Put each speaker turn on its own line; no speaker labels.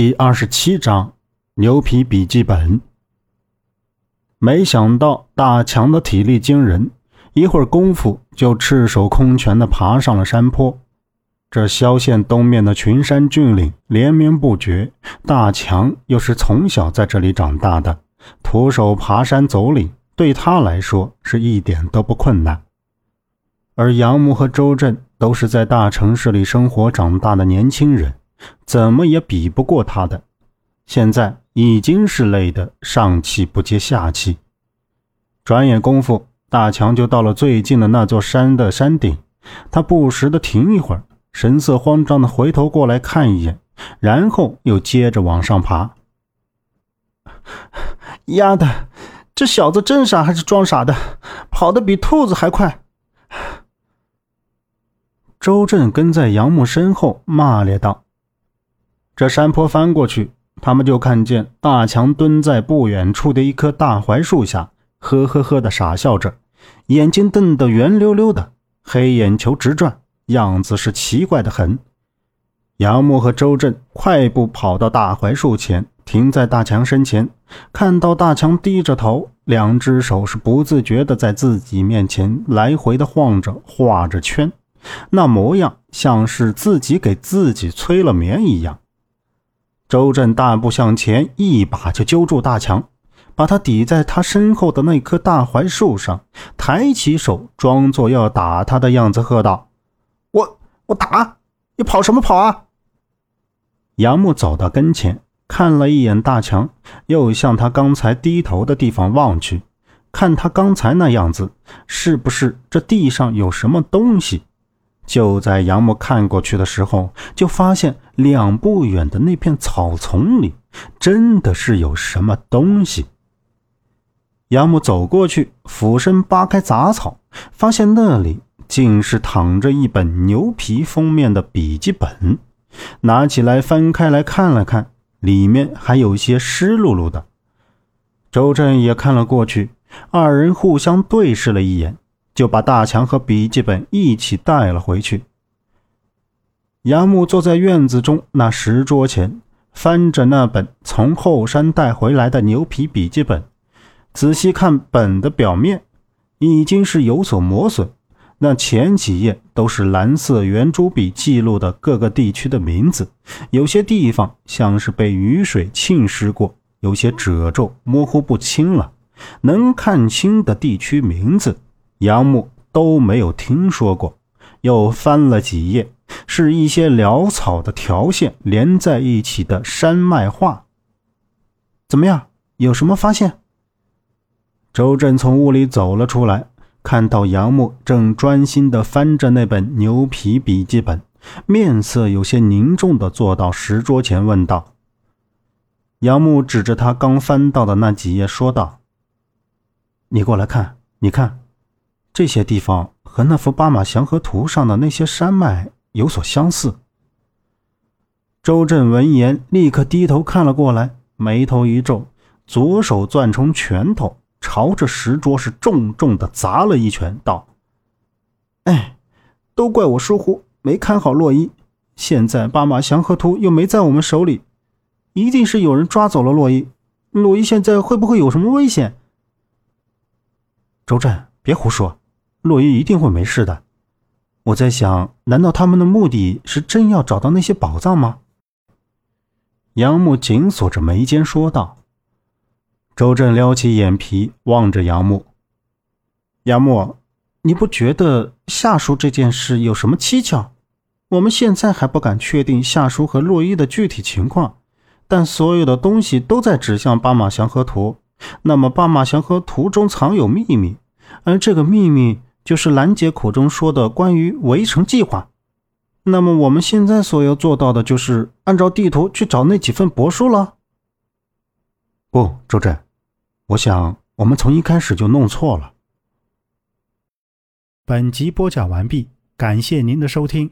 第二十七章牛皮笔记本。没想到大强的体力惊人，一会儿功夫就赤手空拳的爬上了山坡。这萧县东面的群山峻岭连绵不绝，大强又是从小在这里长大的，徒手爬山走岭对他来说是一点都不困难。而杨木和周震都是在大城市里生活长大的年轻人。怎么也比不过他的，现在已经是累得上气不接下气。转眼功夫，大强就到了最近的那座山的山顶。他不时的停一会儿，神色慌张的回头过来看一眼，然后又接着往上爬。
丫的，这小子真傻还是装傻的？跑得比兔子还快！
周震跟在杨木身后骂咧道。这山坡翻过去，他们就看见大强蹲在不远处的一棵大槐树下，呵呵呵的傻笑着，眼睛瞪得圆溜溜的，黑眼球直转，样子是奇怪的很。杨木和周震快步跑到大槐树前，停在大强身前，看到大强低着头，两只手是不自觉的在自己面前来回的晃着，画着圈，那模样像是自己给自己催了眠一样。周震大步向前，一把就揪住大强，把他抵在他身后的那棵大槐树上，抬起手，装作要打他的样子，喝道：“
我我打你，跑什么跑啊？”
杨木走到跟前，看了一眼大强，又向他刚才低头的地方望去，看他刚才那样子，是不是这地上有什么东西？就在杨木看过去的时候，就发现两不远的那片草丛里，真的是有什么东西。杨木走过去，俯身扒开杂草，发现那里竟是躺着一本牛皮封面的笔记本。拿起来翻开来看了看，里面还有些湿漉漉的。周震也看了过去，二人互相对视了一眼。就把大强和笔记本一起带了回去。杨木坐在院子中那石桌前，翻着那本从后山带回来的牛皮笔记本，仔细看本的表面，已经是有所磨损。那前几页都是蓝色圆珠笔记录的各个地区的名字，有些地方像是被雨水浸湿过，有些褶皱模糊不清了。能看清的地区名字。杨木都没有听说过，又翻了几页，是一些潦草的条线连在一起的山脉画。怎么样？有什么发现？周震从屋里走了出来，看到杨木正专心地翻着那本牛皮笔记本，面色有些凝重地坐到石桌前，问道：“杨木指着他刚翻到的那几页，说道：‘你过来看，你看。’”这些地方和那幅巴马祥和图上的那些山脉有所相似。周震闻言，立刻低头看了过来，眉头一皱，左手攥成拳头，朝着石桌是重重的砸了一拳，道：“
哎，都怪我疏忽，没看好洛伊。现在巴马祥和图又没在我们手里，一定是有人抓走了洛伊。洛伊现在会不会有什么危险？”
周震，别胡说。洛伊一定会没事的。我在想，难道他们的目的是真要找到那些宝藏吗？杨木紧锁着眉间说道。周震撩起眼皮望着杨木：“杨木，你不觉得夏叔这件事有什么蹊跷？我们现在还不敢确定夏叔和洛伊的具体情况，但所有的东西都在指向巴马祥和图。那么，巴马祥和图中藏有秘密，而这个秘密……”就是兰姐口中说的关于围城计划，那么我们现在所要做到的就是按照地图去找那几份帛书了。不，周震，我想我们从一开始就弄错了。本集播讲完毕，感谢您的收听。